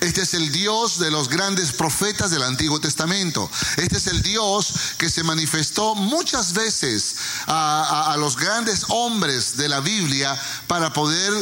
Este es el Dios de los grandes profetas del Antiguo Testamento. Este es el Dios que se manifestó muchas veces a, a, los grandes hombres de la Biblia para poder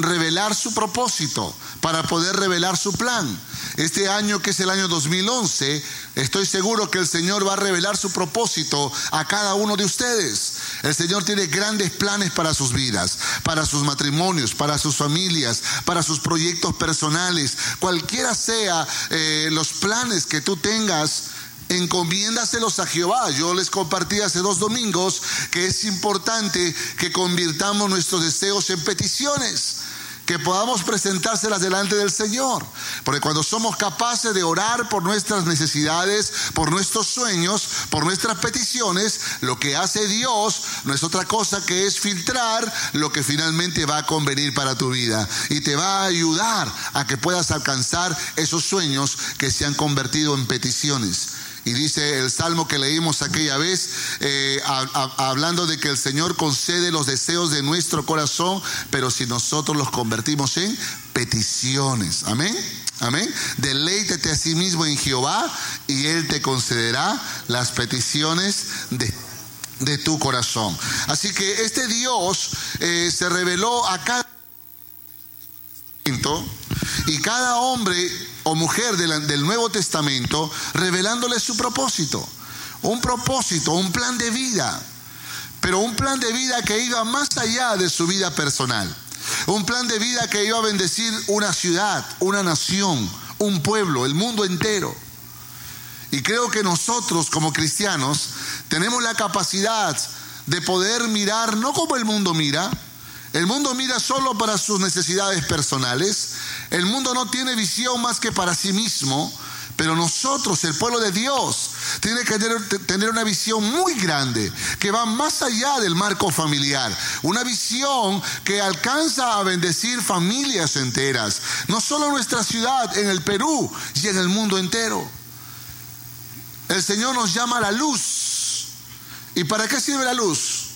revelar su propósito, para poder revelar su plan. Este año que es el año 2011, estoy seguro que el Señor va a revelar su propósito a cada uno de ustedes. El Señor tiene grandes planes para sus vidas, para sus matrimonios, para sus familias, para sus proyectos personales. Cualquiera sea eh, los planes que tú tengas, encomiéndaselos a Jehová. Yo les compartí hace dos domingos que es importante que convirtamos nuestros deseos en peticiones que podamos presentárselas delante del Señor. Porque cuando somos capaces de orar por nuestras necesidades, por nuestros sueños, por nuestras peticiones, lo que hace Dios no es otra cosa que es filtrar lo que finalmente va a convenir para tu vida y te va a ayudar a que puedas alcanzar esos sueños que se han convertido en peticiones. Y dice el salmo que leímos aquella vez, eh, hablando de que el Señor concede los deseos de nuestro corazón, pero si nosotros los convertimos en peticiones. Amén. Amén. Deleítete a sí mismo en Jehová y Él te concederá las peticiones de, de tu corazón. Así que este Dios eh, se reveló a cada y cada hombre o mujer del, del Nuevo Testamento revelándole su propósito. Un propósito, un plan de vida. Pero un plan de vida que iba más allá de su vida personal. Un plan de vida que iba a bendecir una ciudad, una nación, un pueblo, el mundo entero. Y creo que nosotros como cristianos tenemos la capacidad de poder mirar no como el mundo mira, el mundo mira solo para sus necesidades personales. El mundo no tiene visión más que para sí mismo. Pero nosotros, el pueblo de Dios, tiene que tener, una visión muy grande que va más allá del marco familiar. Una visión que alcanza a bendecir familias enteras. No solo nuestra ciudad, en el Perú y en el mundo entero. El Señor nos llama a la luz. ¿Y para qué sirve la luz?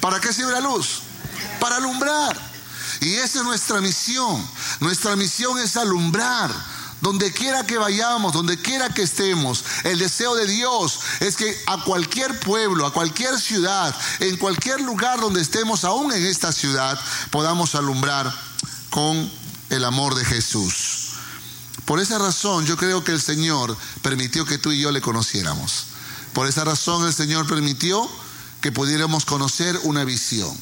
¿Para qué sirve la luz? para alumbrar. Y esa es nuestra misión. Nuestra misión es alumbrar. Donde quiera que vayamos, donde quiera que estemos, el deseo de Dios es que a cualquier pueblo, a cualquier ciudad, en cualquier lugar donde estemos, aún en esta ciudad, podamos alumbrar con el amor de Jesús. Por esa razón yo creo que el Señor permitió que tú y yo le conociéramos. Por esa razón el Señor permitió que pudiéramos conocer una visión.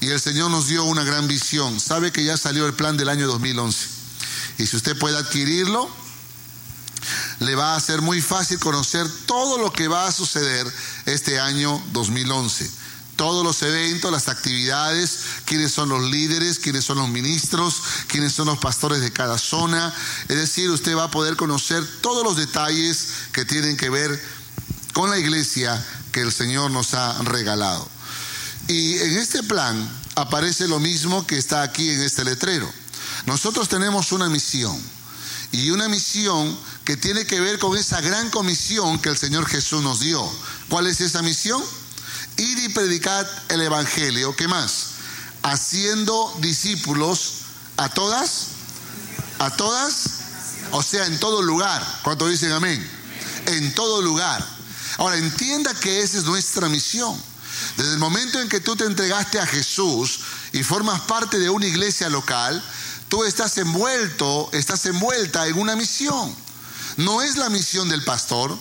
Y el Señor nos dio una gran visión. Sabe que ya salió el plan del año 2011. Y si usted puede adquirirlo, le va a ser muy fácil conocer todo lo que va a suceder este año 2011. Todos los eventos, las actividades, quiénes son los líderes, quiénes son los ministros, quiénes son los pastores de cada zona. Es decir, usted va a poder conocer todos los detalles que tienen que ver con la iglesia que el Señor nos ha regalado. Y en este plan aparece lo mismo que está aquí en este letrero. Nosotros tenemos una misión y una misión que tiene que ver con esa gran comisión que el Señor Jesús nos dio. ¿Cuál es esa misión? Ir y predicar el Evangelio. ¿Qué más? Haciendo discípulos a todas, a todas, o sea, en todo lugar. ¿Cuánto dicen amén? En todo lugar. Ahora, entienda que esa es nuestra misión. Desde el momento en que tú te entregaste a Jesús y formas parte de una iglesia local, tú estás envuelto, estás envuelta en una misión. No es la misión del pastor,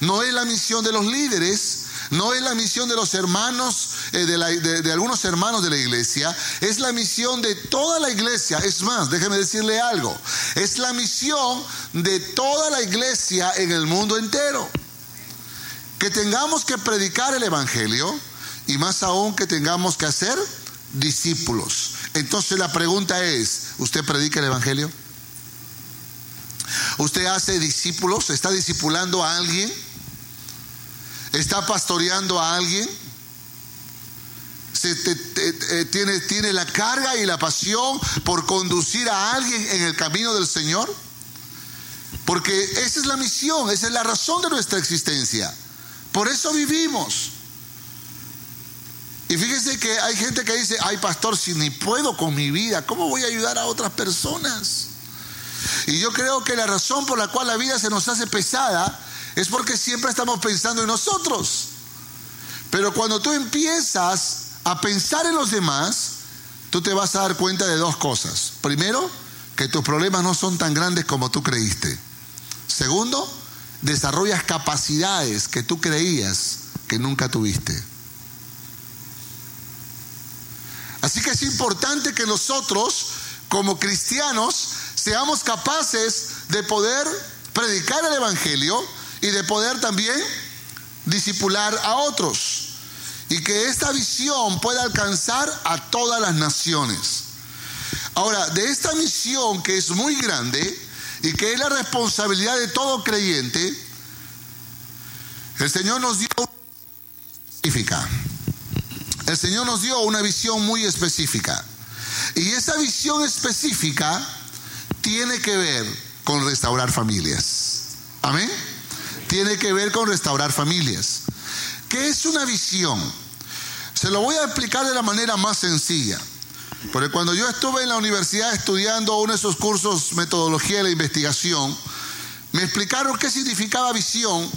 no es la misión de los líderes, no es la misión de los hermanos, eh, de, la, de, de, algunos hermanos de la iglesia, es la misión de toda la iglesia. Es más, déjeme decirle algo, es la misión de toda la iglesia en el mundo entero. Que tengamos que predicar el Evangelio y más aún que tengamos que hacer discípulos. Entonces la pregunta es, ¿usted predica el Evangelio? ¿Usted hace discípulos? ¿Está discipulando a alguien? ¿Está pastoreando a alguien? Se eh, tiene, ¿Tiene la carga y la pasión por conducir a alguien en el camino del Señor? Porque esa es la misión, esa es la razón de nuestra existencia. Por eso vivimos. Y fíjese que hay gente que dice, ay pastor, si ni puedo con mi vida, ¿cómo voy a ayudar a otras personas? Y yo creo que la razón por la cual la vida se nos hace pesada es porque siempre estamos pensando en nosotros. Pero cuando tú empiezas a pensar en los demás, tú te vas a dar cuenta de dos cosas. Primero, que tus problemas no son tan grandes como tú creíste. Segundo, desarrollas capacidades que tú creías que nunca tuviste. Así que es importante que nosotros, como cristianos, seamos capaces de poder predicar el Evangelio y de poder también disipular a otros. Y que esta visión pueda alcanzar a todas las naciones. Ahora, de esta misión que es muy grande y que es la responsabilidad de todo creyente, el Señor nos dio específica. El Señor nos dio una visión muy específica. Y esa visión específica tiene que ver con restaurar familias. Amén. Tiene que ver con restaurar familias. ¿Qué es una visión? Se lo voy a explicar de la manera más sencilla. Porque cuando yo estuve en la universidad estudiando uno de esos cursos, metodología de la investigación, me explicaron qué significaba visión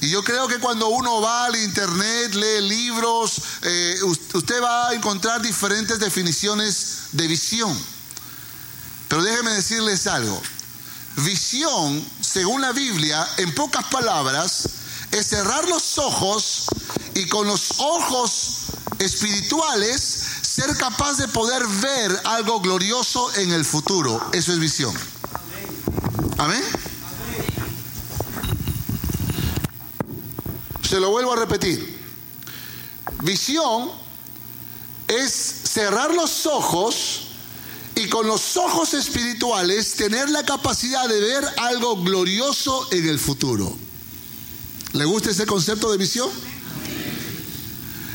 y yo creo que cuando uno va al internet, lee libros, eh, usted va a encontrar diferentes definiciones de visión. Pero déjeme decirles algo. Visión, según la Biblia, en pocas palabras, es cerrar los ojos y con los ojos espirituales ser capaz de poder ver algo glorioso en el futuro. Eso es visión. Amén. Se lo vuelvo a repetir. Visión es cerrar los ojos y con los ojos espirituales tener la capacidad de ver algo glorioso en el futuro. ¿Le gusta ese concepto de visión?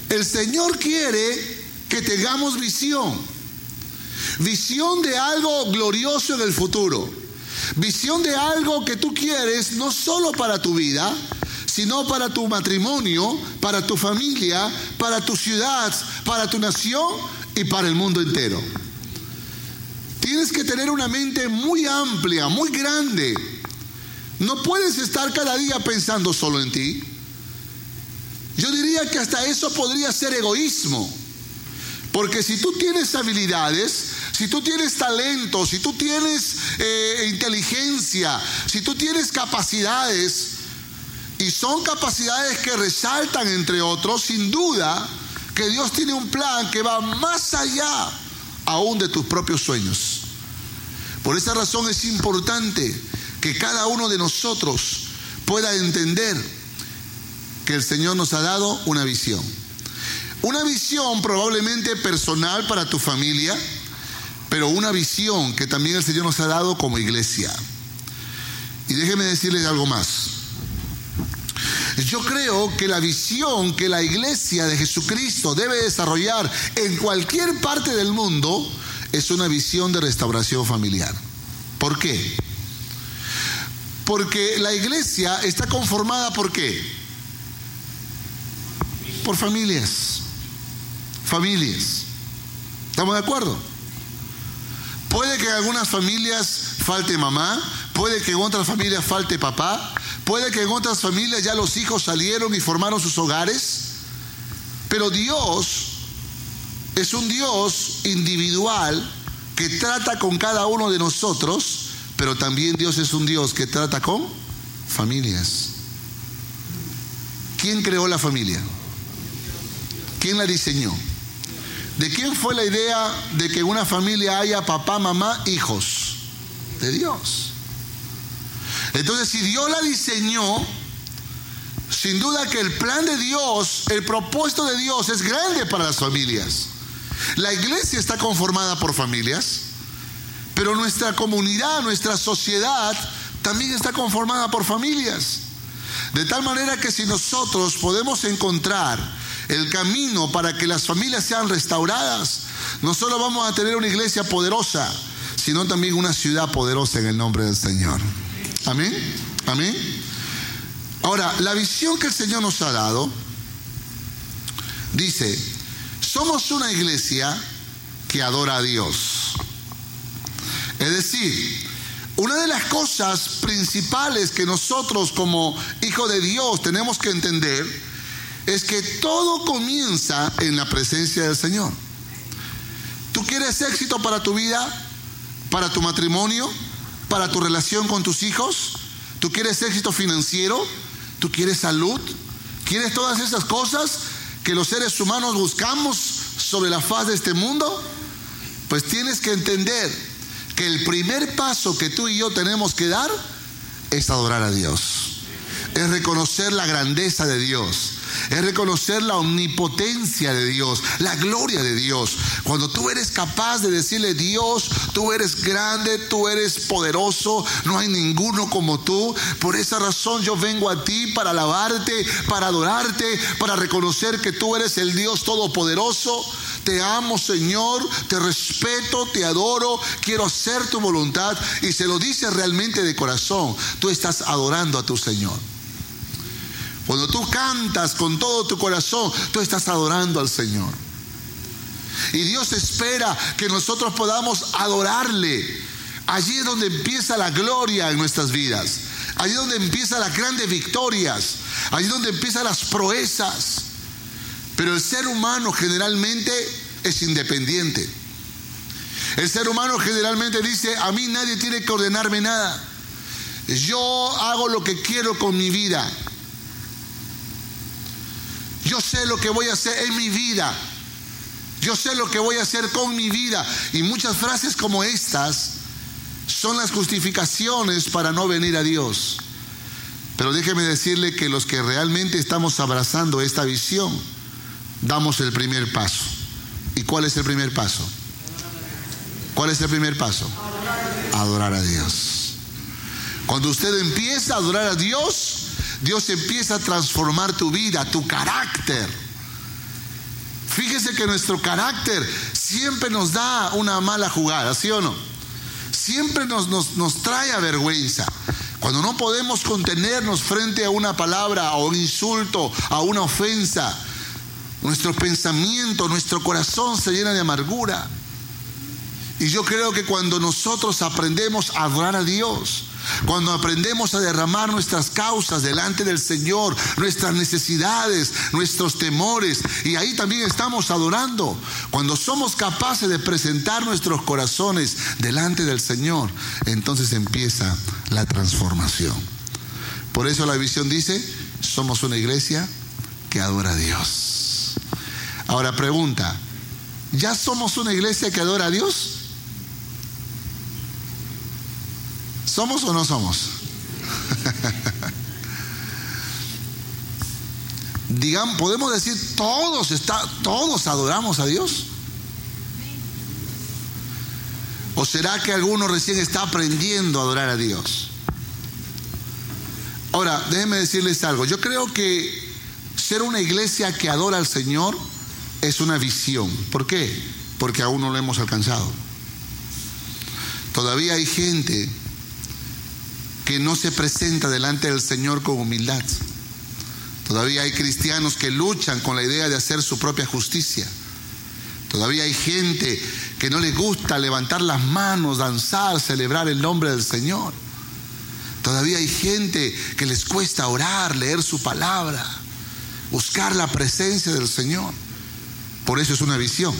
El Señor quiere que tengamos visión. Visión de algo glorioso en el futuro. Visión de algo que tú quieres no solo para tu vida, sino para tu matrimonio, para tu familia, para tu ciudad, para tu nación y para el mundo entero. Tienes que tener una mente muy amplia, muy grande. No puedes estar cada día pensando solo en ti. Yo diría que hasta eso podría ser egoísmo. Porque si tú tienes habilidades, si tú tienes talento, si tú tienes eh, inteligencia, si tú tienes capacidades, y son capacidades que resaltan, entre otros, sin duda, que Dios tiene un plan que va más allá aún de tus propios sueños. Por esa razón es importante que cada uno de nosotros pueda entender que el Señor nos ha dado una visión. Una visión probablemente personal para tu familia, pero una visión que también el Señor nos ha dado como iglesia. Y déjeme decirles algo más. Yo creo que la visión que la iglesia de Jesucristo debe desarrollar en cualquier parte del mundo es una visión de restauración familiar. ¿Por qué? Porque la iglesia está conformada por qué? Por familias. Familias. ¿Estamos de acuerdo? Puede que en algunas familias falte mamá, puede que en otras familias falte papá, Puede que en otras familias ya los hijos salieron y formaron sus hogares, pero Dios es un Dios individual que trata con cada uno de nosotros, pero también Dios es un Dios que trata con familias. ¿Quién creó la familia? ¿Quién la diseñó? ¿De quién fue la idea de que en una familia haya papá, mamá, hijos? De Dios. Entonces, si Dios la diseñó, sin duda que el plan de Dios, el propósito de Dios es grande para las familias. La iglesia está conformada por familias, pero nuestra comunidad, nuestra sociedad también está conformada por familias. De tal manera que si nosotros podemos encontrar el camino para que las familias sean restauradas, no solo vamos a tener una iglesia poderosa, sino también una ciudad poderosa en el nombre del Señor. Amén. Amén. Ahora, la visión que el Señor nos ha dado dice, somos una iglesia que adora a Dios. Es decir, una de las cosas principales que nosotros como hijos de Dios tenemos que entender es que todo comienza en la presencia del Señor. ¿Tú quieres éxito para tu vida, para tu matrimonio, para tu relación con tus hijos? ¿Tú quieres éxito financiero? ¿Tú quieres salud? ¿Quieres todas esas cosas que los seres humanos buscamos sobre la faz de este mundo? Pues tienes que entender que el primer paso que tú y yo tenemos que dar es adorar a Dios. Es reconocer la grandeza de Dios es reconocer la omnipotencia de Dios, la gloria de Dios. Cuando tú eres capaz de decirle, Dios, tú eres grande, tú eres poderoso, no hay ninguno como tú. Por esa razón yo vengo a ti para alabarte, para adorarte, para reconocer que tú eres el Dios todopoderoso. Te amo, Señor, te respeto, te adoro, quiero hacer tu voluntad. Y se lo dice realmente de corazón. Tú estás adorando a tu Señor. Cuando tú cantas con todo tu corazón, tú estás adorando al Señor. Y Dios espera que nosotros podamos adorarle. Allí es donde empieza la gloria en nuestras vidas. Allí es donde empiezan las grandes victorias. Allí es donde empiezan las proezas. Pero el ser humano generalmente es independiente. El ser humano generalmente dice, a mí nadie tiene que ordenarme nada. Yo hago lo que quiero con mi vida. Yo sé lo que voy a hacer en mi vida. Yo sé lo que voy a hacer con mi vida. Y muchas frases como estas son las justificaciones para no venir a Dios. Pero déjeme decirle que los que realmente estamos abrazando esta visión, damos el primer paso. ¿Y cuál es el primer paso? ¿Cuál es el primer paso? Adorar a Dios. Cuando usted empieza a adorar a Dios, Dios empieza a transformar tu vida, tu carácter. Fíjese que nuestro carácter siempre nos da una mala jugada, ¿sí o no? Siempre nos, nos, trae a vergüenza. Cuando no podemos contenernos frente a una palabra, a un insulto, a una ofensa, nuestro pensamiento, nuestro corazón se llena de amargura. Y yo creo que cuando nosotros aprendemos a adorar a Dios, cuando aprendemos a derramar nuestras causas delante del Señor, nuestras necesidades, nuestros temores, y ahí también estamos adorando. Cuando somos capaces de presentar nuestros corazones delante del Señor, entonces empieza la transformación. Por eso la visión dice, somos una iglesia que adora a Dios. Ahora pregunta, ¿ya somos una iglesia que adora a Dios? ¿Somos o no somos? Digamos, podemos decir todos está, todos adoramos a Dios. ¿O será que alguno recién está aprendiendo a adorar a Dios? Ahora, déjenme decirles algo. Yo creo que ser una iglesia que adora al Señor es una visión. ¿Por qué? Porque aún no lo hemos alcanzado. Todavía hay gente no se presenta delante del Señor con humildad. Todavía hay cristianos que luchan con la idea de hacer su propia justicia. Todavía hay gente que no le gusta levantar las manos, danzar, celebrar el nombre del Señor. Todavía hay gente que les cuesta orar, leer su palabra, buscar la presencia del Señor. Por eso es una visión.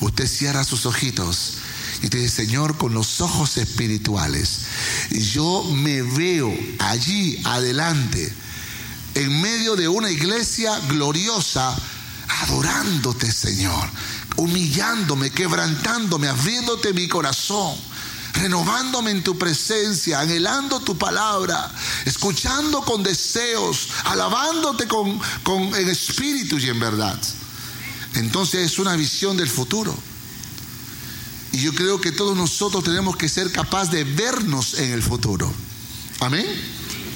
Usted cierra sus ojitos y te dice, Señor, con los ojos espirituales, yo me veo allí adelante, en medio de una iglesia gloriosa, adorándote, Señor, humillándome, quebrantándome, abriéndote mi corazón renovándome en tu presencia, anhelando tu palabra, escuchando con deseos, alabándote con, con, en espíritu y en verdad. Entonces es una visión del futuro. Y yo creo que todos nosotros tenemos que ser capaces de vernos en el futuro. Amén.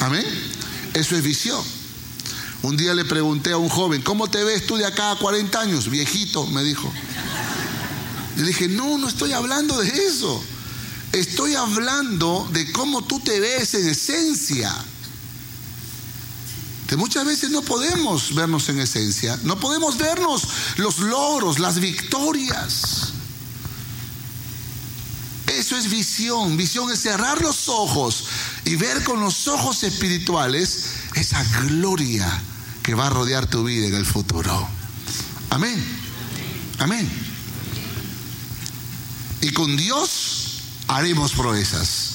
Amén. Eso es visión. Un día le pregunté a un joven, ¿cómo te ves tú de acá a 40 años? Viejito, me dijo. Le dije, no, no estoy hablando de eso. Estoy hablando de cómo tú te ves en esencia. Que muchas veces no podemos vernos en esencia, no podemos vernos los logros, las victorias. Eso es visión. Visión es cerrar los ojos y ver con los ojos espirituales esa gloria que va a rodear tu vida en el futuro. Amén. Amén. Y con Dios haremos proezas.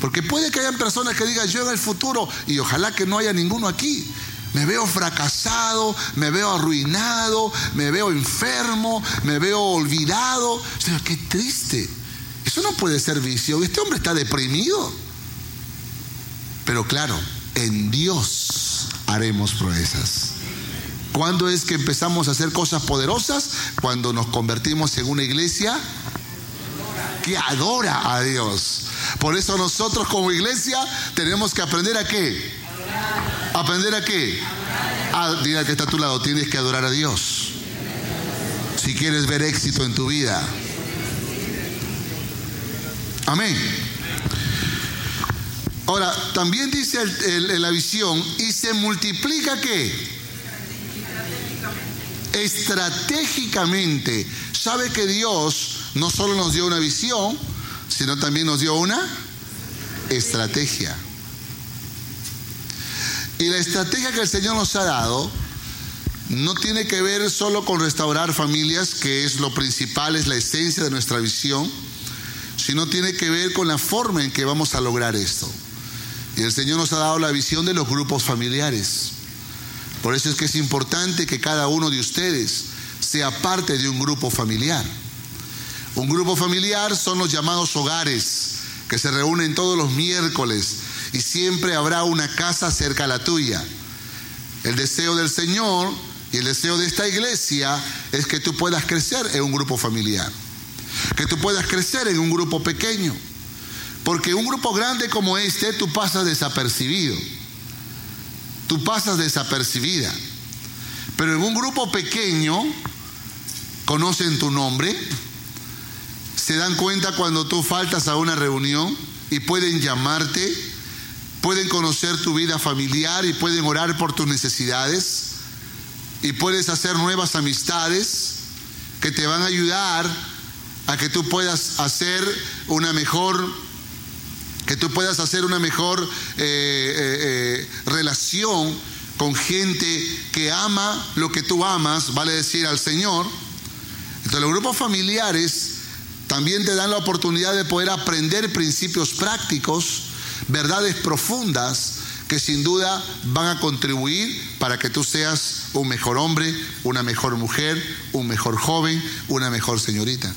Porque puede que hayan personas que digan, yo en el futuro, y ojalá que no haya ninguno aquí, me veo fracasado, me veo arruinado, me veo enfermo, me veo olvidado. Pero qué triste. Eso no puede ser visión. Este hombre está deprimido. Pero claro, en Dios haremos proezas. ¿Cuándo es que empezamos a hacer cosas poderosas? Cuando nos convertimos en una iglesia que adora a Dios. Por eso nosotros como iglesia tenemos que aprender a qué. ¿Aprender a qué? Ah, diga que está a tu lado, tienes que adorar a Dios. Si quieres ver éxito en tu vida. Amén. Ahora, también dice la visión, y se multiplica qué? Estratégicamente. ¿Sabe que Dios no solo nos dio una visión, sino también nos dio una estrategia? Y la estrategia que el Señor nos ha dado no tiene que ver solo con restaurar familias, que es lo principal, es la esencia de nuestra visión, sino tiene que ver con la forma en que vamos a lograr esto. Y el Señor nos ha dado la visión de los grupos familiares. Por eso es que es importante que cada uno de ustedes sea parte de un grupo familiar. Un grupo familiar son los llamados hogares, que se reúnen todos los miércoles y siempre habrá una casa cerca a la tuya. El deseo del Señor y el deseo de esta iglesia es que tú puedas crecer en un grupo familiar, que tú puedas crecer en un grupo pequeño. Porque un grupo grande como este, tú pasas desapercibido. Tú pasas desapercibida. Pero en un grupo pequeño, conocen tu nombre, se dan cuenta cuando tú faltas a una reunión y pueden llamarte, pueden conocer tu vida familiar y pueden orar por tus necesidades y puedes hacer nuevas amistades que te van a ayudar a que tú puedas hacer una mejor que tú puedas hacer una mejor eh, eh, eh, relación con gente que ama lo que tú amas, vale decir al Señor. Entonces los grupos familiares también te dan la oportunidad de poder aprender principios prácticos, verdades profundas que sin duda van a contribuir para que tú seas un mejor hombre, una mejor mujer, un mejor joven, una mejor señorita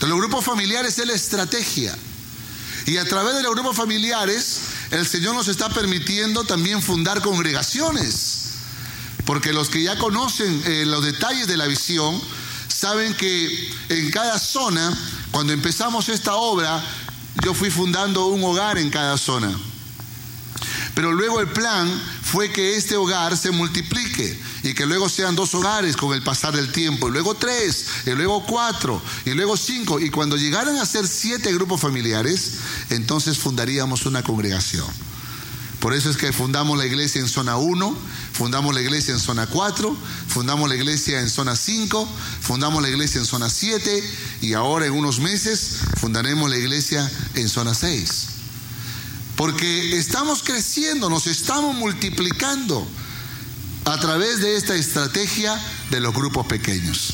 los grupos familiares es la estrategia. Y a través de los grupos familiares, el Señor nos está permitiendo también fundar congregaciones. Porque los que ya conocen eh, los detalles de la visión, saben que en cada zona, cuando empezamos esta obra, yo fui fundando un hogar en cada zona. Pero luego el plan fue que este hogar se multiplique y que luego sean dos hogares con el pasar del tiempo, y luego tres, y luego cuatro, y luego cinco. Y cuando llegaran a ser siete grupos familiares, entonces fundaríamos una congregación. Por eso es que fundamos la iglesia en zona 1, fundamos la iglesia en zona 4, fundamos la iglesia en zona 5, fundamos la iglesia en zona 7 y ahora en unos meses fundaremos la iglesia en zona 6. Porque estamos creciendo, nos estamos multiplicando a través de esta estrategia de los grupos pequeños.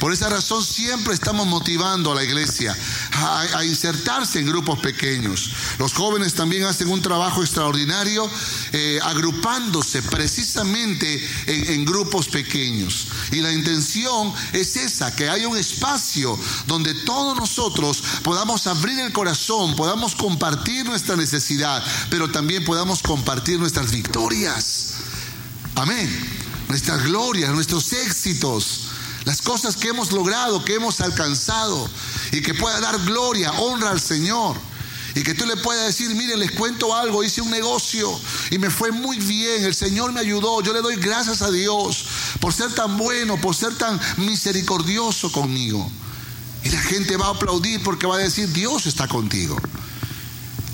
Por esa razón siempre estamos motivando a la iglesia a, insertarse en grupos pequeños. Los jóvenes también hacen un trabajo extraordinario eh, agrupándose precisamente en, en grupos pequeños. Y la intención es esa, que haya un espacio donde todos nosotros podamos abrir el corazón, podamos compartir nuestra necesidad, pero también podamos compartir nuestras victorias. Amén. Nuestras glorias, nuestros éxitos las cosas que hemos logrado, que hemos alcanzado y que pueda dar gloria, honra al Señor. Y que tú le puedas decir, mire, les cuento algo, hice un negocio y me fue muy bien, el Señor me ayudó, yo le doy gracias a Dios por ser tan bueno, por ser tan misericordioso conmigo. Y la gente va a aplaudir porque va a decir, Dios está contigo.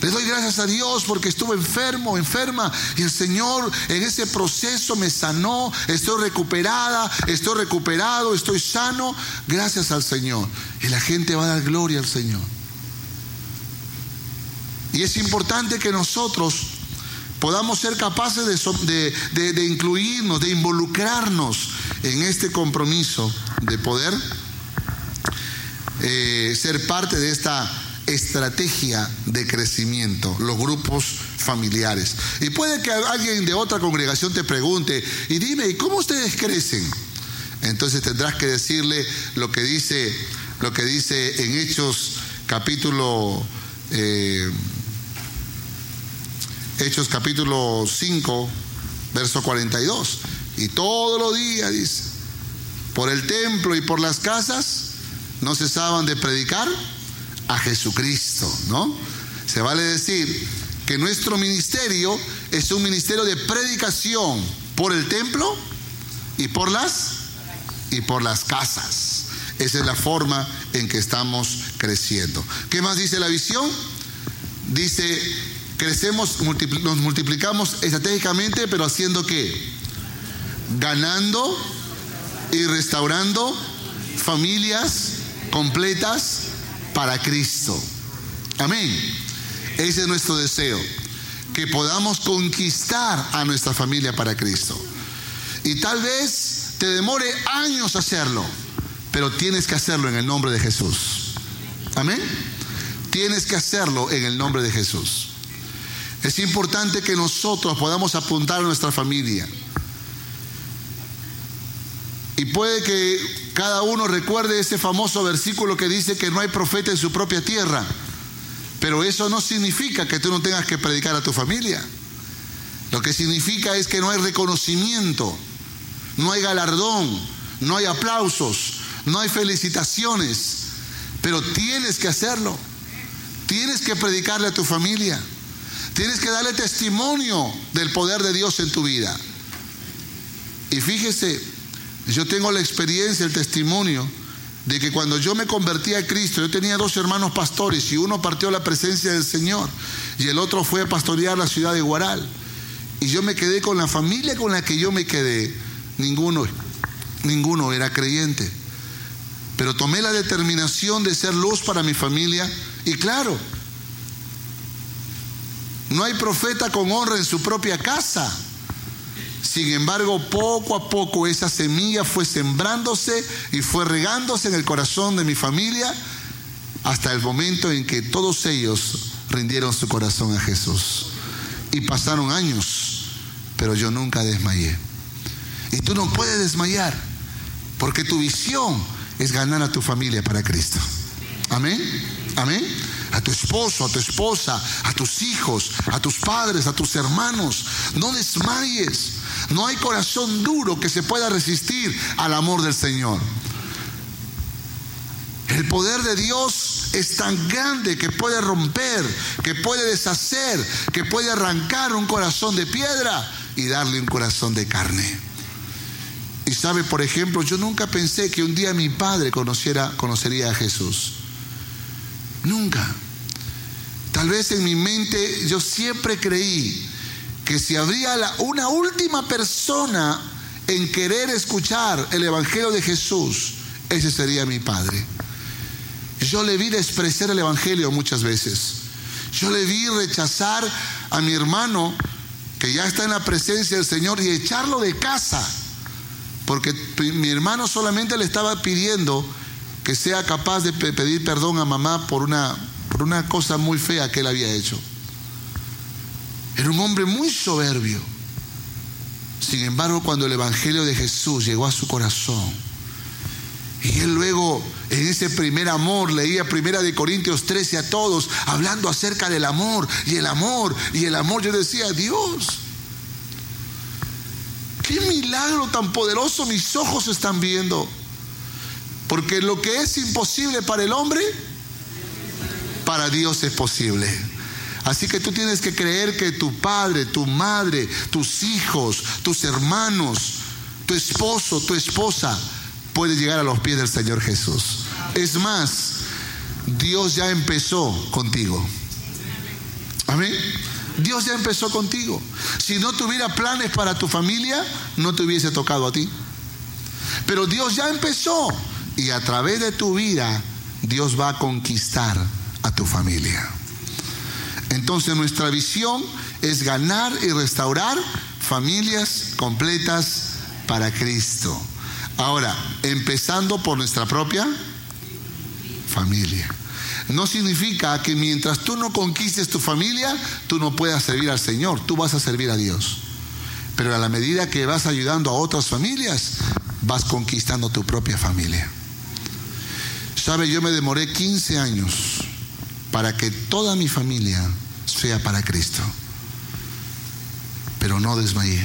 Le doy gracias a Dios porque estuve enfermo, enferma, y el Señor en ese proceso me sanó, estoy recuperada, estoy recuperado, estoy sano, gracias al Señor. Y la gente va a dar gloria al Señor. Y es importante que nosotros podamos ser capaces de, incluirnos, de involucrarnos en este compromiso, de poder eh, ser parte de esta estrategia de crecimiento, los grupos familiares. Y puede que alguien de otra congregación te pregunte, y dime, ¿y cómo ustedes crecen? Entonces tendrás que decirle lo que dice, lo que dice en Hechos capítulo eh, Hechos capítulo 5, verso 42. Y todos los días, dice, por el templo y por las casas, no cesaban de predicar a Jesucristo, ¿no? Se vale decir que nuestro ministerio es un ministerio de predicación por el templo y por las y por las casas. Esa es la forma en que estamos creciendo. ¿Qué más dice la visión? Dice crecemos, nos multiplicamos estratégicamente, pero haciendo qué? Ganando y restaurando familias completas para Cristo. Amén. Ese es nuestro deseo, que podamos conquistar a nuestra familia para Cristo. Y tal vez te demore años hacerlo, pero tienes que hacerlo en el nombre de Jesús. Amén. Tienes que hacerlo en el nombre de Jesús. Es importante que nosotros podamos apuntar a nuestra familia. Y puede que cada uno recuerde ese famoso versículo que dice que no hay profeta en su propia tierra. Pero eso no significa que tú no tengas que predicar a tu familia. Lo que significa es que no hay reconocimiento, no hay galardón, no hay aplausos, no hay felicitaciones. Pero tienes que hacerlo. Tienes que predicarle a tu familia. Tienes que darle testimonio del poder de Dios en tu vida. Y fíjese, yo tengo la experiencia, el testimonio de que cuando yo me convertí a Cristo, yo tenía dos hermanos pastores y uno partió a la presencia del Señor y el otro fue a pastorear la ciudad de Guaral. Y yo me quedé con la familia con la que yo me quedé. Ninguno, ninguno era creyente. Pero tomé la determinación de ser luz para mi familia y claro, no hay profeta con honra en su propia casa. Sin embargo, poco a poco esa semilla fue sembrándose y fue regándose en el corazón de mi familia hasta el momento en que todos ellos rindieron su corazón a Jesús. Y pasaron años, pero yo nunca desmayé. Y tú no puedes desmayar, porque tu visión es ganar a tu familia para Cristo. Amén. Amén a tu esposo, a tu esposa, a tus hijos, a tus padres, a tus hermanos. No desmayes. No hay corazón duro que se pueda resistir al amor del Señor. El poder de Dios es tan grande que puede romper, que puede deshacer, que puede arrancar un corazón de piedra y darle un corazón de carne. Y sabe, por ejemplo, yo nunca pensé que un día mi padre conociera, conocería a Jesús. Nunca. Tal vez en mi mente yo siempre creí que si habría una última persona en querer escuchar el Evangelio de Jesús, ese sería mi padre. Yo le vi despreciar el Evangelio muchas veces. Yo le vi rechazar a mi hermano que ya está en la presencia del Señor y echarlo de casa. Porque mi hermano solamente le estaba pidiendo que sea capaz de pedir perdón a mamá por una por una cosa muy fea que él había hecho. Era un hombre muy soberbio. Sin embargo, cuando el Evangelio de Jesús llegó a su corazón, y él luego en ese primer amor leía primera de Corintios 13 a todos, hablando acerca del amor y el amor y el amor, yo decía, Dios, qué milagro tan poderoso mis ojos están viendo. Porque lo que es imposible para el hombre, para Dios es posible. Así que tú tienes que creer que tu padre, tu madre, tus hijos, tus hermanos, tu esposo, tu esposa puede llegar a los pies del Señor Jesús. Es más, Dios ya empezó contigo. Amén. Dios ya empezó contigo. Si no tuviera planes para tu familia, no te hubiese tocado a ti. Pero Dios ya empezó. Y a través de tu vida, Dios va a conquistar a tu familia. Entonces nuestra visión es ganar y restaurar familias completas para Cristo. Ahora, empezando por nuestra propia familia. No significa que mientras tú no conquistes tu familia, tú no puedas servir al Señor, tú vas a servir a Dios. Pero a la medida que vas ayudando a otras familias, vas conquistando tu propia familia. Sabe, yo me demoré 15 años para que toda mi familia sea para Cristo. Pero no desmayé.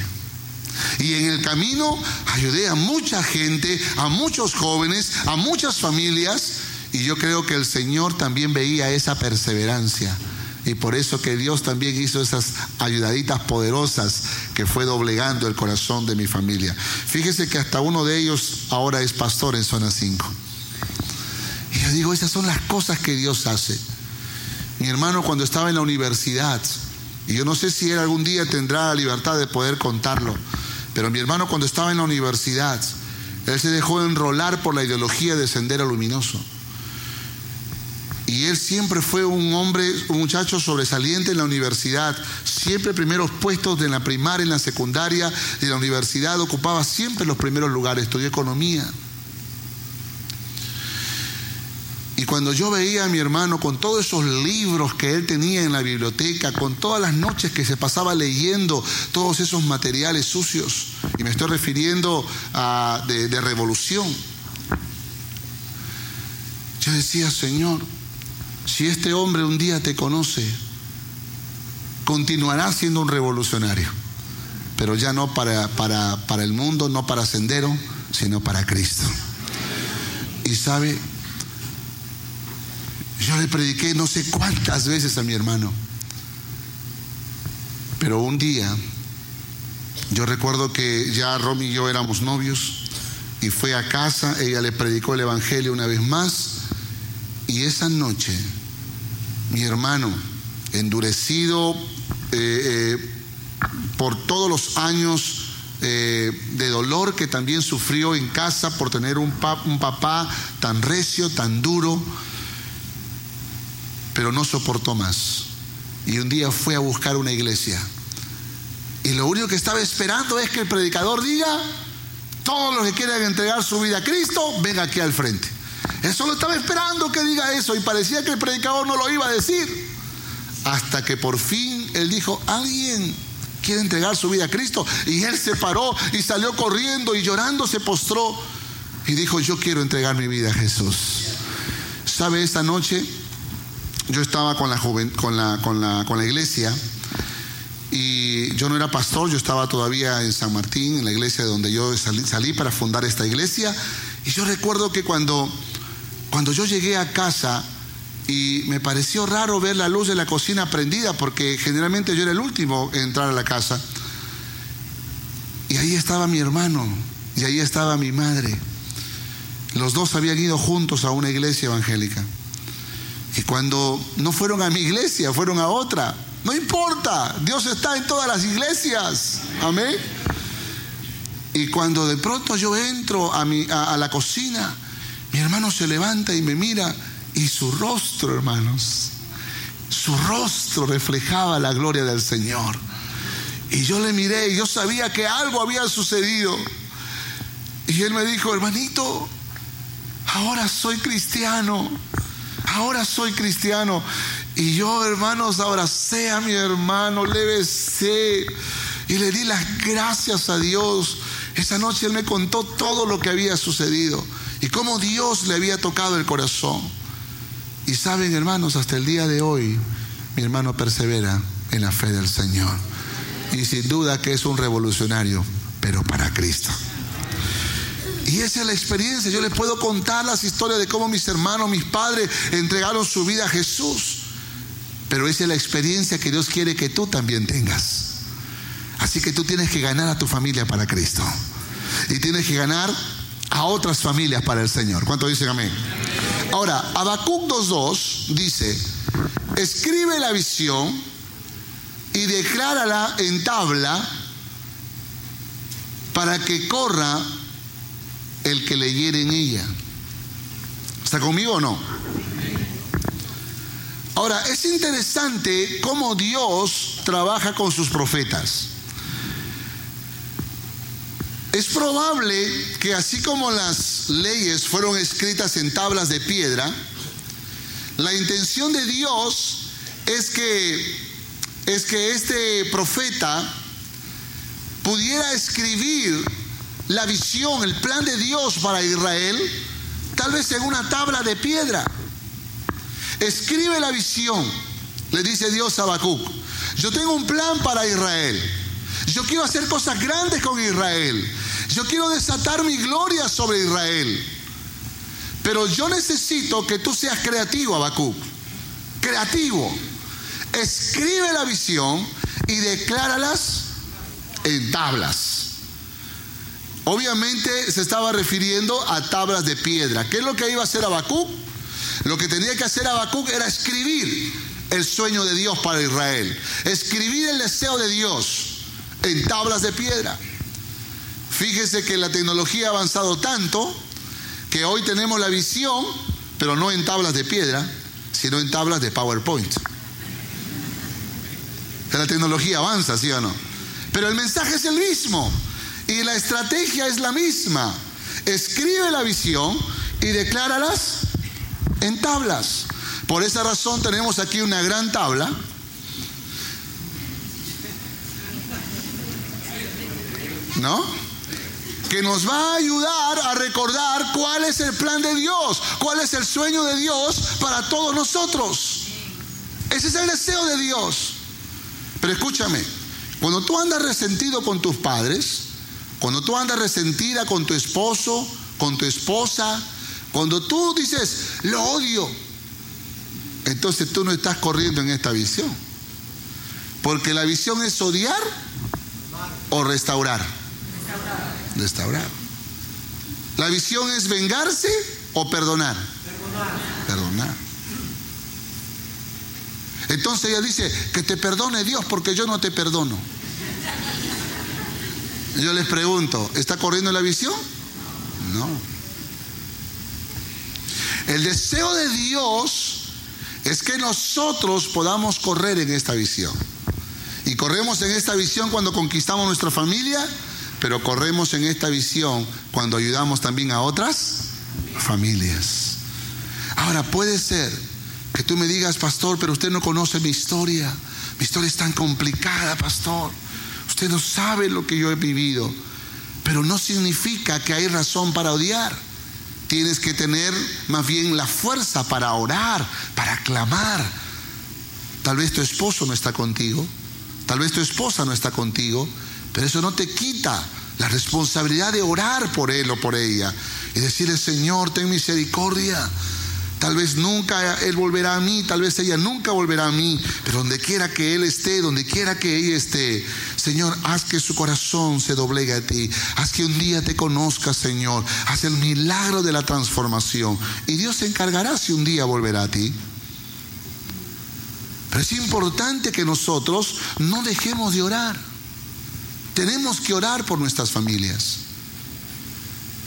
Y en el camino ayudé a mucha gente, a muchos jóvenes, a muchas familias. Y yo creo que el Señor también veía esa perseverancia. Y por eso que Dios también hizo esas ayudaditas poderosas que fue doblegando el corazón de mi familia. Fíjese que hasta uno de ellos ahora es pastor en zona 5. Y yo digo, esas son las cosas que Dios hace. Mi hermano cuando estaba en la universidad, y yo no sé si él algún día tendrá la libertad de poder contarlo, pero mi hermano cuando estaba en la universidad, él se dejó enrolar por la ideología de Sendero Luminoso. Y él siempre fue un hombre, un muchacho sobresaliente en la universidad, siempre primeros puestos de la primaria, en la secundaria, de la universidad, ocupaba siempre los primeros lugares, estudió economía. Y cuando yo veía a mi hermano con todos esos libros que él tenía en la biblioteca, con todas las noches que se pasaba leyendo todos esos materiales sucios, y me estoy refiriendo a de, revolución, yo decía, Señor, si este hombre un día te conoce, continuará siendo un revolucionario, pero ya no para, para, para el mundo, no para Sendero, sino para Cristo. Y sabe, yo le prediqué no sé cuántas veces a mi hermano. Pero un día, yo recuerdo que ya Romy y yo éramos novios y fue a casa, ella le predicó el Evangelio una vez más y esa noche mi hermano, endurecido eh, eh, por todos los años eh, de dolor que también sufrió en casa por tener un, un papá tan recio, tan duro, pero no soportó más. Y un día fue a buscar una iglesia. Y lo único que estaba esperando es que el predicador diga, todos los que quieran entregar su vida a Cristo, venga aquí al frente. Él solo estaba esperando que diga eso y parecía que el predicador no lo iba a decir. Hasta que por fin él dijo, alguien quiere entregar su vida a Cristo. Y él se paró y salió corriendo y llorando se postró y dijo, yo quiero entregar mi vida a Jesús. ¿Sabe? Esta noche yo estaba con la, joven, con la, con la, con la iglesia y yo no era pastor, yo estaba todavía en San Martín, en la iglesia donde yo salí, salí para fundar esta iglesia. Y yo recuerdo que cuando, cuando yo llegué a casa y me pareció raro ver la luz de la cocina prendida porque generalmente yo era el último en entrar a la casa. Y ahí estaba mi hermano y ahí estaba mi madre. Los dos habían ido juntos a una iglesia evangélica. Y cuando no fueron a mi iglesia, fueron a otra. No importa, Dios está en todas las iglesias. Amén. Y cuando de pronto yo entro a, mi, a, la cocina, mi hermano se levanta y me mira y su rostro, hermanos, su rostro reflejaba la gloria del Señor. Y yo le miré y yo sabía que algo había sucedido. Y él me dijo, hermanito, ahora soy cristiano, ahora soy cristiano. Y yo, hermanos, abracé a mi hermano, le besé y le di las gracias a Dios. Esa noche él me contó todo lo que había sucedido y cómo Dios le había tocado el corazón. Y saben, hermanos, hasta el día de hoy, mi hermano persevera en la fe del Señor. Y sin duda que es un revolucionario, pero para Cristo. Y esa es la experiencia. Yo les puedo contar las historias de cómo mis hermanos, mis padres entregaron su vida a Jesús. Pero esa es la experiencia que Dios quiere que tú también tengas. Así que tú tienes que ganar a tu familia para Cristo. Y tienes que ganar a otras familias para el Señor. ¿Cuánto dicen amén? Ahora, Habacuc 2.2 dice, escribe la visión y declárala en tabla para que corra el que leyere en ella. ¿Está conmigo o no? Ahora, es interesante cómo Dios trabaja con sus profetas. Es probable que así como las leyes fueron escritas en tablas de piedra, la intención de Dios es que es que este profeta pudiera escribir la visión, el plan de Dios para Israel, tal vez en una tabla de piedra. Escribe la visión, le dice Dios a Habacuc. Yo tengo un plan para Israel. Yo quiero hacer cosas grandes con Israel. Yo quiero desatar mi gloria sobre Israel. Pero yo necesito que tú seas creativo, Habacuc. Creativo. Escribe la visión y decláralas en tablas. Obviamente se estaba refiriendo a tablas de piedra. ¿Qué es lo que iba a hacer Habacuc? Lo que tenía que hacer Habacuc era escribir el sueño de Dios para Israel. Escribir el deseo de Dios en tablas de piedra. Fíjese que la tecnología ha avanzado tanto que hoy tenemos la visión, pero no en tablas de piedra, sino en tablas de PowerPoint. La tecnología avanza, ¿sí o no? Pero el mensaje es el mismo y la estrategia es la misma. Escribe la visión y decláralas en tablas. Por esa razón tenemos aquí una gran tabla. ¿No? Que nos va a ayudar a recordar cuál es el plan de Dios, cuál es el sueño de Dios para todos nosotros. Ese es el deseo de Dios. Pero escúchame, cuando tú andas resentido con tus padres, cuando tú andas resentida con tu esposo, con tu esposa, cuando tú dices, lo odio, entonces tú no estás corriendo en esta visión. Porque la visión es odiar o restaurar. Restaurar. La visión es vengarse o perdonar. Perdonar. Entonces ella dice, que te perdone Dios porque yo no te perdono. Yo les pregunto, ¿está corriendo la visión? No. El deseo de Dios es que nosotros podamos correr en esta visión. Y corremos en esta visión cuando conquistamos nuestra familia, pero corremos en esta visión cuando ayudamos también a otras familias. Ahora puede ser que tú me digas, pastor, pero usted no conoce mi historia. Mi historia es tan complicada, pastor. Usted no sabe lo que yo he vivido. Pero no significa que hay razón para odiar. Tienes que tener más bien la fuerza para orar, para clamar. Tal vez tu esposo no está contigo. Tal vez tu esposa no está contigo. Pero eso no te quita la responsabilidad de orar por él o por ella. Y decirle, Señor, ten misericordia Tal vez nunca Él volverá a mí, tal vez ella nunca volverá a mí, pero donde quiera que Él esté, donde quiera que ella esté, Señor, haz que su corazón se doblegue a ti, haz que un día te conozca, Señor, haz el milagro de la transformación y Dios se encargará si un día volverá a ti. Pero es importante que nosotros no dejemos de orar. Tenemos que orar por nuestras familias.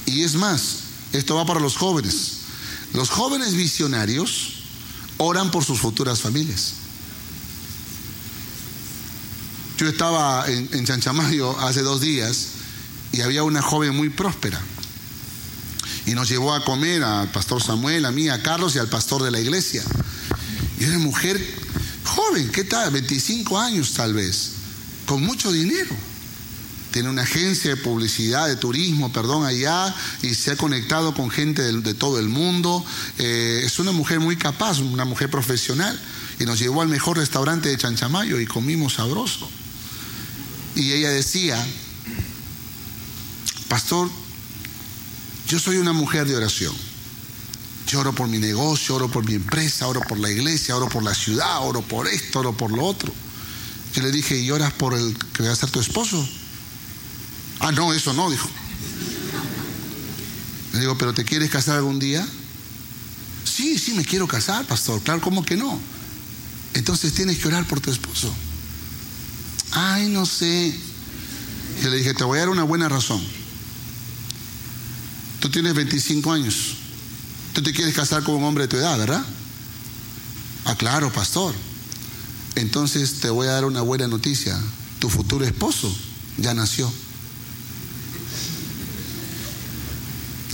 Y es más, esto va para los jóvenes. Los jóvenes visionarios oran por sus futuras familias. Yo estaba en, Chanchamayo hace dos días y había una joven muy próspera. Y nos llevó a comer al pastor Samuel, a mí, a Carlos y al pastor de la iglesia. Y una mujer joven, ¿qué tal? 25 años tal vez, con mucho dinero tiene una agencia de publicidad, de turismo, perdón, allá, y se ha conectado con gente de, todo el mundo. Eh, es una mujer muy capaz, una mujer profesional, y nos llevó al mejor restaurante de Chanchamayo y comimos sabroso. Y ella decía, pastor, Yo soy una mujer de oración. Yo oro por mi negocio, oro por mi empresa, oro por la iglesia, oro por la ciudad, oro por esto, oro por lo otro. Yo le dije, ¿y oras por el que va a ser tu esposo? Ah, no, eso no, dijo. Le digo, ¿pero te quieres casar algún día? Sí, sí, me quiero casar, pastor. Claro, ¿cómo que no? Entonces tienes que orar por tu esposo. Ay, no sé. Y le dije, te voy a dar una buena razón. Tú tienes 25 años. Tú te quieres casar con un hombre de tu edad, ¿verdad? Ah, claro, pastor. Entonces te voy a dar una buena noticia. Tu futuro esposo ya nació.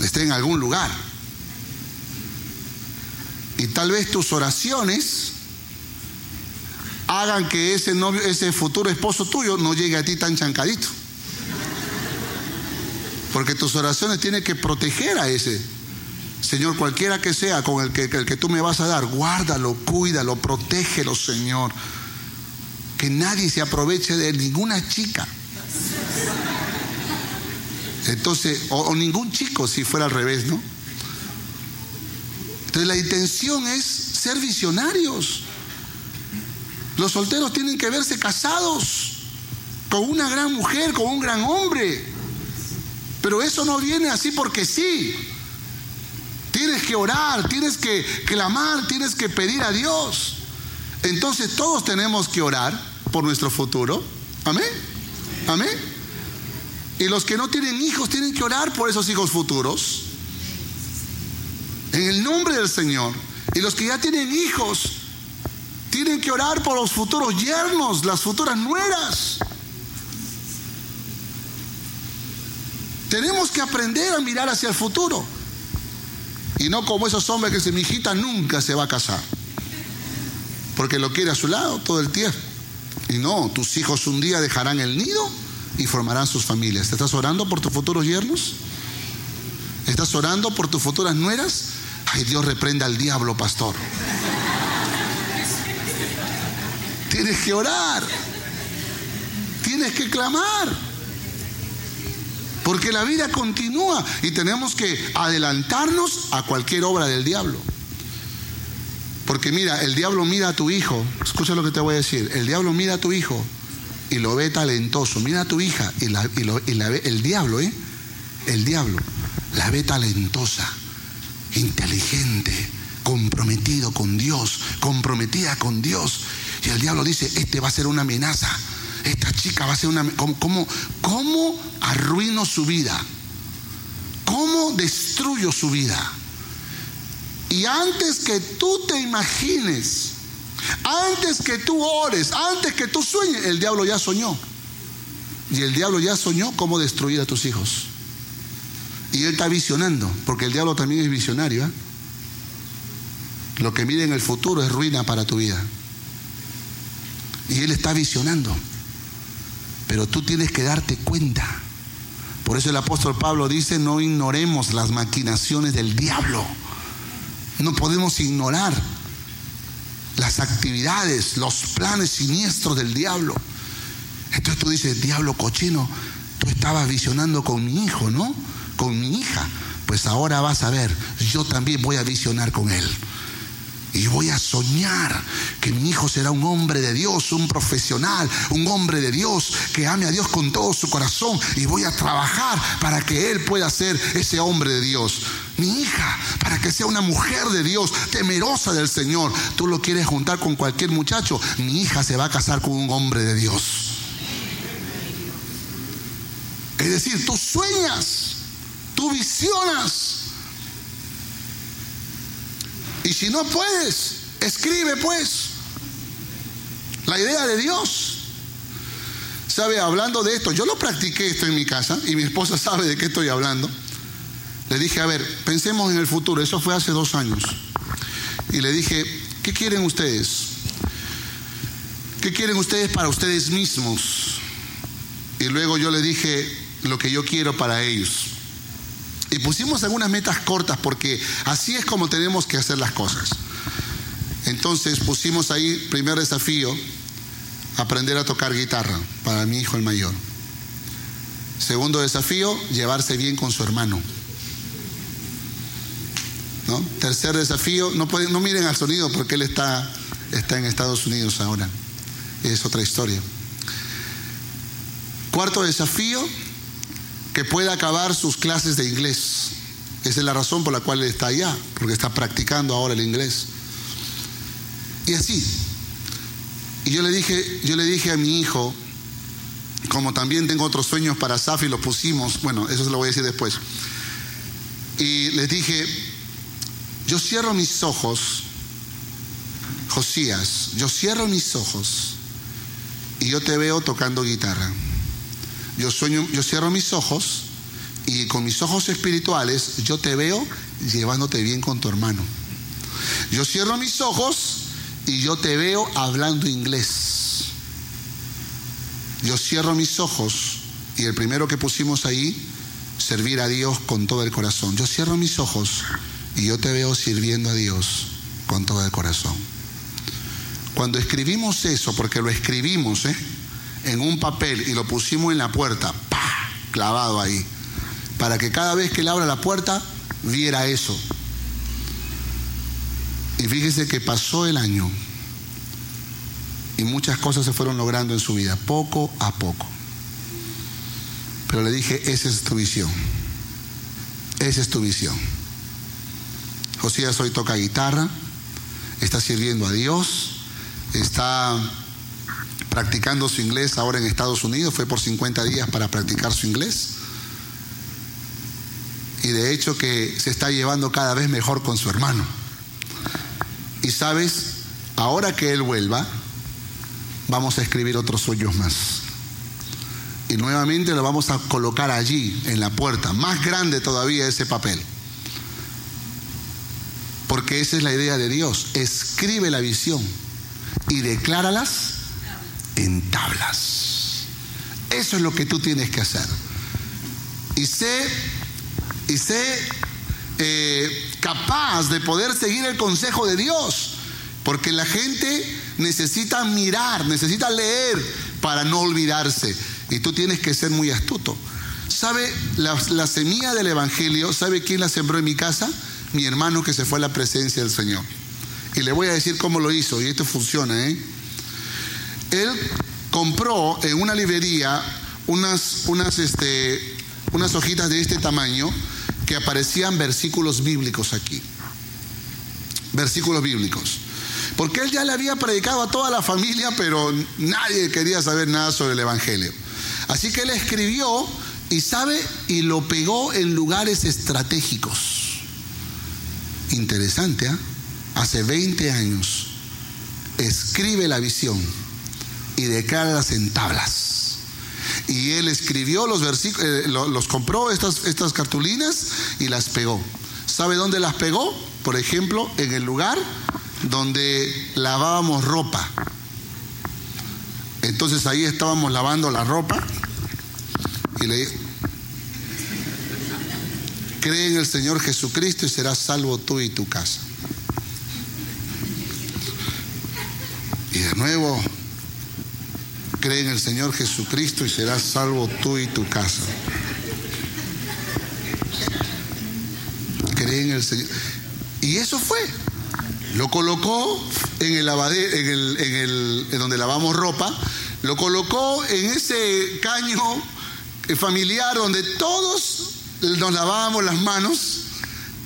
Está en algún lugar. Y tal vez tus oraciones hagan que ese novio, ese futuro esposo tuyo no llegue a ti tan chancadito. Porque tus oraciones tienen que proteger a ese. Señor, cualquiera que sea con el que, el que tú me vas a dar, guárdalo, cuídalo, protégelo, Señor. Que nadie se aproveche de ninguna chica. Entonces, o, o ningún chico si fuera al revés, ¿no? Entonces la intención es ser visionarios. Los solteros tienen que verse casados con una gran mujer, con un gran hombre. Pero eso no viene así porque sí. Tienes que orar, tienes que clamar, tienes que pedir a Dios. Entonces todos tenemos que orar por nuestro futuro. Amén. Amén. Y los que no tienen hijos tienen que orar por esos hijos futuros. En el nombre del Señor. Y los que ya tienen hijos tienen que orar por los futuros yernos, las futuras nueras. Tenemos que aprender a mirar hacia el futuro. Y no como esos hombres que dicen, mi hijita nunca se va a casar. Porque lo quiere a su lado todo el tiempo. Y no, tus hijos un día dejarán el nido y formarán sus familias. ¿Te estás orando por tus futuros yernos? ¿Estás orando por tus futuras nueras? Ay, Dios reprenda al diablo, pastor. Tienes que orar. Tienes que clamar. Porque la vida continúa y tenemos que adelantarnos a cualquier obra del diablo. Porque mira, el diablo mira a tu hijo, escucha lo que te voy a decir, el diablo mira a tu hijo y lo ve talentoso, mira a tu hija y, la, la ve, el diablo, ¿eh? El diablo la ve talentosa, inteligente, comprometido con Dios, comprometida con Dios. Y el diablo dice, este va a ser una amenaza esta chica va a ser una... ¿Cómo, cómo, arruino su vida? ¿Cómo destruyo su vida? Y antes que tú te imagines, antes que tú ores, antes que tú sueñes, el diablo ya soñó. Y el diablo ya soñó cómo destruir a tus hijos. Y él está visionando, porque el diablo también es visionario. ¿eh? Lo que mide en el futuro es ruina para tu vida. Y él está visionando. Pero tú tienes que darte cuenta. Por eso el apóstol Pablo dice, no ignoremos las maquinaciones del diablo. No podemos ignorar las actividades, los planes siniestros del diablo. Entonces tú dices, diablo cochino, tú estabas visionando con mi hijo, ¿no? Con mi hija. Pues ahora vas a ver, yo también voy a visionar con él. Y voy a soñar que mi hijo será un hombre de Dios, un profesional, un hombre de Dios que ame a Dios con todo su corazón. Y voy a trabajar para que él pueda ser ese hombre de Dios. Mi hija, para que sea una mujer de Dios, temerosa del Señor. Tú lo quieres juntar con cualquier muchacho. Mi hija se va a casar con un hombre de Dios. Es decir, tú sueñas, tú visionas y si no puedes, escribe pues. La idea de Dios. ¿Sabe? Hablando de esto, yo lo practiqué esto en mi casa y mi esposa sabe de qué estoy hablando. Le dije, a ver, pensemos en el futuro. Eso fue hace dos años. Y le dije, ¿qué quieren ustedes? ¿Qué quieren ustedes para ustedes mismos? Y luego yo le dije lo que yo quiero para ellos. Y pusimos algunas metas cortas porque así es como tenemos que hacer las cosas. Entonces pusimos ahí, primer desafío, aprender a tocar guitarra para mi hijo el mayor. Segundo desafío, llevarse bien con su hermano. ¿no? Tercer desafío, no, pueden, no miren al sonido porque él está, está en Estados Unidos ahora. Es otra historia. Cuarto desafío, que pueda acabar sus clases de inglés. Esa es la razón por la cual él está allá, porque está practicando ahora el inglés. Y así. Y yo le dije, yo le dije a mi hijo, como también tengo otros sueños para Safi, lo pusimos, bueno, eso se lo voy a decir después. Y les dije, yo cierro mis ojos, Josías, yo cierro mis ojos y yo te veo tocando guitarra. Yo cierro mis ojos y con mis ojos espirituales yo te veo llevándote bien con tu hermano. Yo cierro mis ojos y yo te veo hablando inglés. Yo cierro mis ojos y el primero que pusimos ahí, servir a Dios con todo el corazón. Yo cierro mis ojos y yo te veo sirviendo a Dios con todo el corazón. Cuando escribimos eso, porque lo escribimos ¿eh? En un papel y lo pusimos en la puerta, clavado ahí, para que cada vez que él abra la puerta viera eso. Y fíjese que pasó el año y muchas cosas se fueron logrando en su vida, poco a poco. Pero le dije, esa es tu visión. Esa es tu visión. Josías hoy toca guitarra, está sirviendo a Dios, está practicando su inglés ahora en Estados Unidos, fue por 50 días para practicar su inglés. Y de hecho que se está llevando cada vez mejor con su hermano. Y sabes, ahora que él vuelva, vamos a escribir otros sueños más. Y nuevamente lo vamos a colocar allí, en la puerta, más grande todavía ese papel. Porque esa es la idea de Dios. Escribe la visión y decláralas en tablas. Eso es lo que tú tienes que hacer. Y sé, y sé eh, capaz de poder seguir el consejo de Dios. Porque la gente necesita mirar, necesita leer para no olvidarse. Y tú tienes que ser muy astuto. ¿Sabe la, semilla del Evangelio? ¿Sabe quién la sembró en mi casa? Mi hermano que se fue a la presencia del Señor. Y le voy a decir cómo lo hizo, y esto funciona. ¿eh? Él compró en una librería unas, unas, este, unas hojitas de este tamaño que aparecían versículos bíblicos aquí. Versículos bíblicos. Porque él ya le había predicado a toda la familia, pero nadie quería saber nada sobre el Evangelio. Así que él escribió y sabe y lo pegó en lugares estratégicos. Interesante, ¿ah? Hace 20 años escribe la visión y decláralas en tablas. Y él escribió los versículos, eh, los compró estas, estas cartulinas y las pegó. ¿Sabe dónde las pegó? Por ejemplo, en el lugar donde lavábamos ropa. Entonces ahí estábamos lavando la ropa y le cree en el Señor Jesucristo y serás salvo tú y tu casa. Y de nuevo, cree en el Señor Jesucristo y serás salvo tú y tu casa. Cree en el Señor. Y eso fue. Lo colocó en el lavadero, en el, en el en donde lavamos ropa, lo colocó en ese caño familiar donde todos nos lavábamos las manos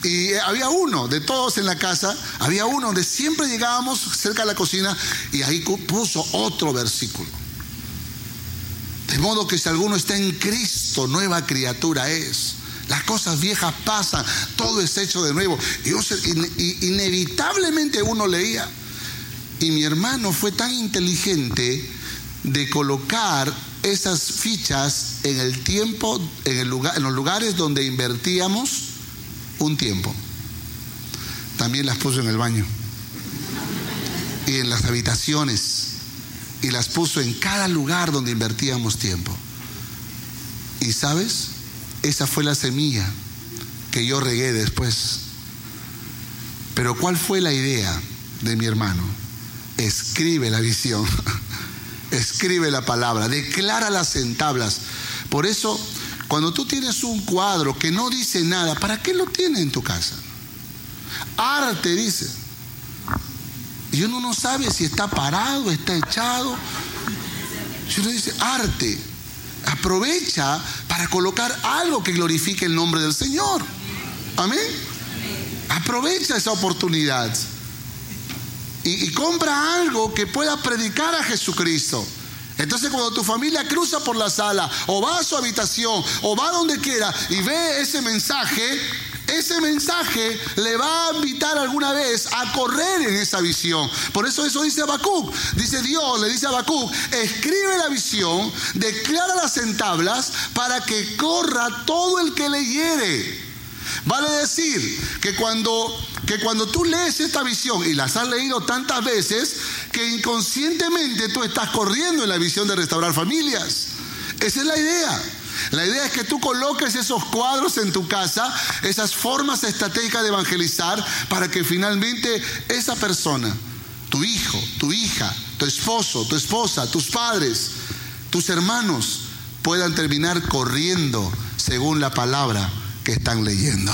y había uno de todos en la casa, había uno donde siempre llegábamos cerca de la cocina y ahí puso otro versículo. De modo que si alguno está en Cristo, nueva criatura es. Las cosas viejas pasan, todo es hecho de nuevo. Y inevitablemente uno leía. Y mi hermano fue tan inteligente de colocar esas fichas en el tiempo, en, el lugar, en los lugares donde invertíamos un tiempo. También las puso en el baño y en las habitaciones y las puso en cada lugar donde invertíamos tiempo. Y sabes, esa fue la semilla que yo regué después. Pero ¿cuál fue la idea de mi hermano? Escribe la visión, escribe la palabra, declara las en tablas. Por eso, cuando tú tienes un cuadro que no dice nada, ¿para qué lo tienes en tu casa? arte, dice. Y uno no sabe si está parado, está echado. Si uno dice arte, aprovecha para colocar algo que glorifique el nombre del Señor. Amén. Aprovecha esa oportunidad. Y, compra algo que pueda predicar a Jesucristo. Entonces cuando tu familia cruza por la sala o va a su habitación o va donde quiera y ve ese mensaje, ese mensaje le va a invitar alguna vez a correr en esa visión. Por eso eso dice Habacuc. Dice Dios, le dice a Habacuc, escribe la visión, decláralas en tablas para que corra todo el que leyere. Vale decir que cuando, que cuando tú lees esta visión y las has leído tantas veces, que inconscientemente tú estás corriendo en la visión de restaurar familias. Esa es la idea. La idea es que tú coloques esos cuadros en tu casa, esas formas estratégicas de evangelizar, para que finalmente esa persona, tu hijo, tu hija, tu esposo, tu esposa, tus padres, tus hermanos, puedan terminar corriendo según la palabra que están leyendo.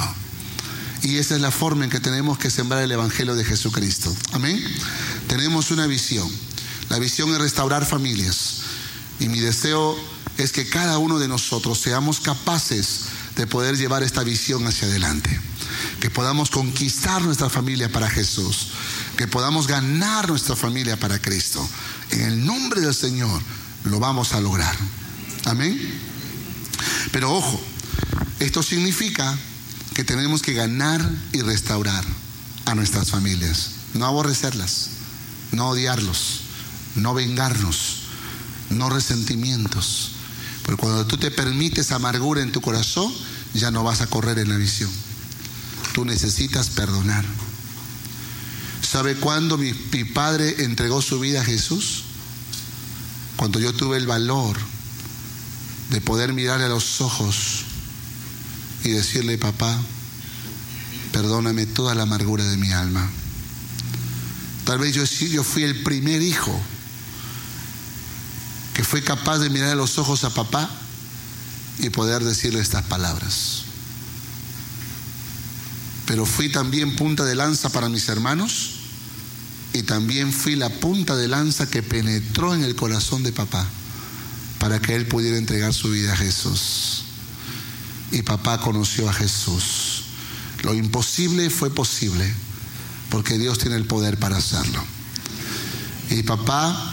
Y esa es la forma en que tenemos que sembrar el Evangelio de Jesucristo. Amén. Tenemos una visión. La visión es restaurar familias. Y mi deseo es que cada uno de nosotros seamos capaces de poder llevar esta visión hacia adelante. Que podamos conquistar nuestra familia para Jesús. Que podamos ganar nuestra familia para Cristo. En el nombre del Señor lo vamos a lograr. Amén. Pero ojo, esto significa que tenemos que ganar y restaurar a nuestras familias, no aborrecerlas, no odiarlos, no vengarnos, no resentimientos. Cuando tú te permites amargura en tu corazón, ya no vas a correr en la visión. Tú necesitas perdonar. ¿Sabe cuándo mi, mi padre entregó su vida a Jesús? Cuando yo tuve el valor de poder mirarle a los ojos y decirle, papá, perdóname toda la amargura de mi alma. Tal vez yo, yo fui el primer hijo que fue capaz de mirar a los ojos a papá y poder decirle estas palabras. Pero fui también punta de lanza para mis hermanos y también fui la punta de lanza que penetró en el corazón de papá para que él pudiera entregar su vida a Jesús y papá conoció a Jesús. Lo imposible fue posible porque Dios tiene el poder para hacerlo. Y papá,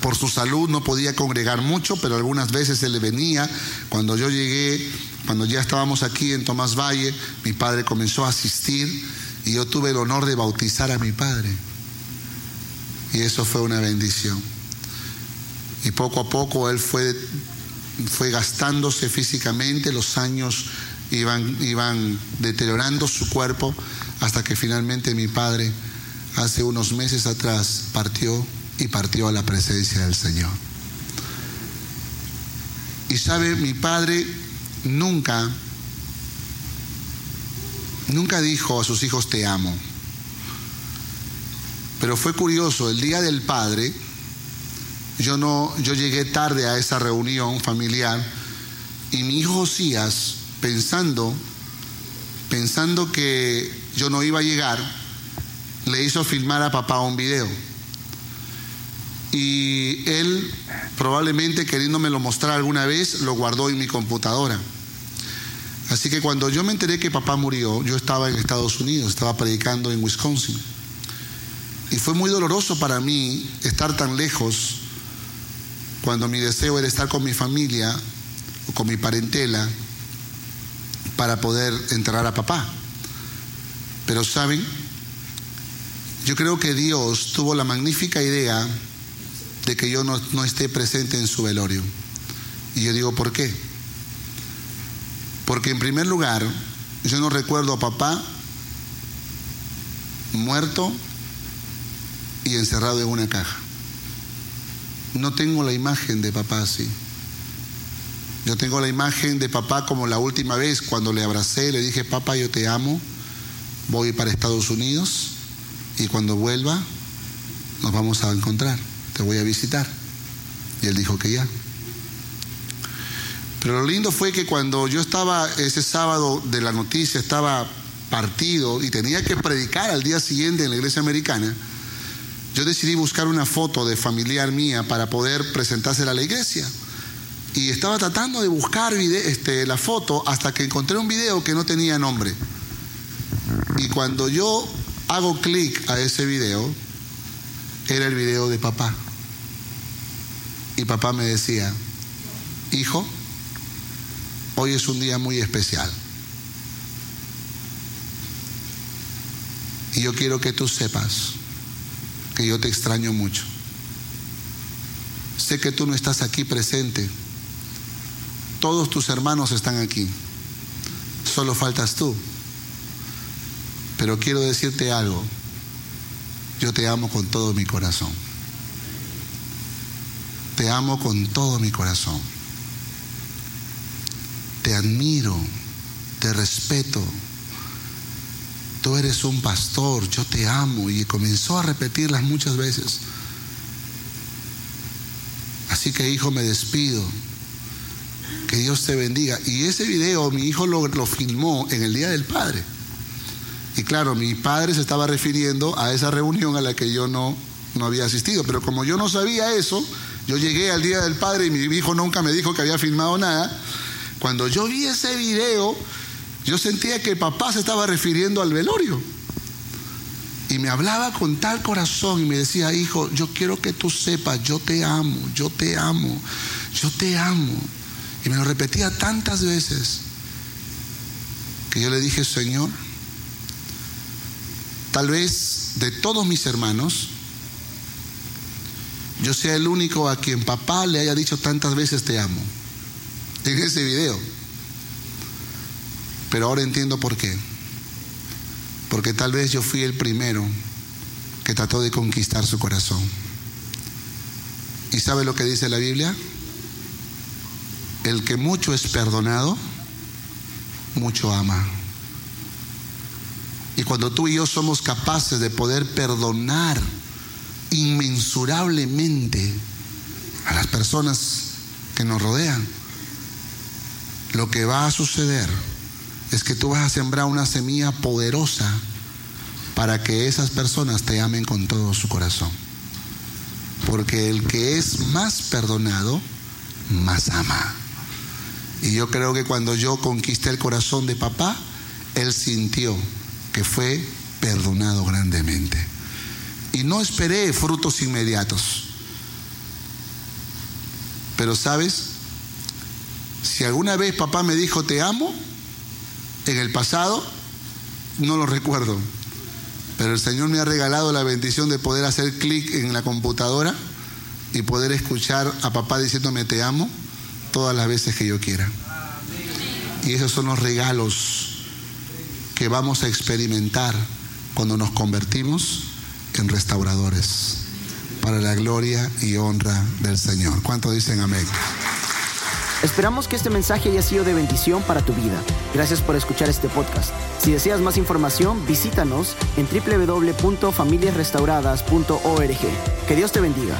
por su salud, no podía congregar mucho, pero algunas veces se le venía. Cuando yo llegué, cuando ya estábamos aquí en Tomás Valle, mi padre comenzó a asistir y yo tuve el honor de bautizar a mi padre. Y eso fue una bendición. Y poco a poco él fue fue gastándose físicamente, los años iban, iban deteriorando su cuerpo hasta que finalmente mi padre hace unos meses atrás partió y partió a la presencia del Señor. Y sabe, mi padre nunca, nunca dijo a sus hijos te amo. Pero fue curioso, el día del padre, yo no, yo llegué tarde a esa reunión familiar y mi hijo Josías, pensando, pensando que yo no iba a llegar, le hizo filmar a papá un video. Y él, probablemente queriéndome lo mostrar alguna vez, lo guardó en mi computadora. Así que cuando yo me enteré que papá murió, yo estaba en Estados Unidos, estaba predicando en Wisconsin. Y fue muy doloroso para mí estar tan lejos cuando mi deseo era estar con mi familia o con mi parentela para poder enterrar a papá. Pero saben, yo creo que Dios tuvo la magnífica idea de que yo no, no esté presente en su velorio. Y yo digo, ¿por qué? Porque en primer lugar, yo no recuerdo a papá muerto y encerrado en una caja. No tengo la imagen de papá así. Yo tengo la imagen de papá como la última vez cuando le abracé, le dije, papá, yo te amo, voy para Estados Unidos y cuando vuelva nos vamos a encontrar, te voy a visitar. Y él dijo que ya. Pero lo lindo fue que cuando yo estaba ese sábado de la noticia, estaba partido y tenía que predicar al día siguiente en la iglesia americana, yo decidí buscar una foto de familiar mía para poder presentársela a la iglesia. Y estaba tratando de buscar este, la foto hasta que encontré un video que no tenía nombre. Y cuando yo hago clic a ese video, era el video de papá. Y papá me decía, hijo, hoy es un día muy especial. Y yo quiero que tú sepas que yo te extraño mucho. Sé que tú no estás aquí presente. Todos tus hermanos están aquí. Solo faltas tú. Pero quiero decirte algo. Yo te amo con todo mi corazón. Te amo con todo mi corazón. Te admiro, te respeto. Tú eres un pastor, yo te amo. Y comenzó a repetirlas muchas veces. Así que hijo, me despido. Que Dios te bendiga. Y ese video mi hijo lo, lo filmó en el Día del Padre. Y claro, mi padre se estaba refiriendo a esa reunión a la que yo no, no había asistido. Pero como yo no sabía eso, yo llegué al Día del Padre y mi hijo nunca me dijo que había filmado nada. Cuando yo vi ese video, yo sentía que papá se estaba refiriendo al velorio. Y me hablaba con tal corazón y me decía, hijo, yo quiero que tú sepas, yo te amo, yo te amo, yo te amo. Y me lo repetía tantas veces que yo le dije, Señor, Tal vez de todos mis hermanos, yo sea el único a quien papá le haya dicho tantas veces te amo. En ese video. Pero ahora entiendo por qué. Porque tal vez yo fui el primero que trató de conquistar su corazón. ¿Y sabe lo que dice la Biblia? El que mucho es perdonado, mucho ama. Y cuando tú y yo somos capaces de poder perdonar inmensurablemente a las personas que nos rodean, lo que va a suceder es que tú vas a sembrar una semilla poderosa para que esas personas te amen con todo su corazón. Porque el que es más perdonado, más ama. Y yo creo que cuando yo conquisté el corazón de papá, él sintió que fue perdonado grandemente. Y no esperé frutos inmediatos. Pero sabes, si alguna vez papá me dijo te amo, en el pasado, no lo recuerdo. Pero el Señor me ha regalado la bendición de poder hacer clic en la computadora y poder escuchar a papá diciéndome te amo todas las veces que yo quiera. Y esos son los regalos que vamos a experimentar cuando nos convertimos en restauradores para la gloria y honra del Señor. ¿Cuánto dicen amén? Esperamos que este mensaje haya sido de bendición para tu vida. Gracias por escuchar este podcast. Si deseas más información, visítanos en www.familiasrestauradas.org. Que Dios te bendiga.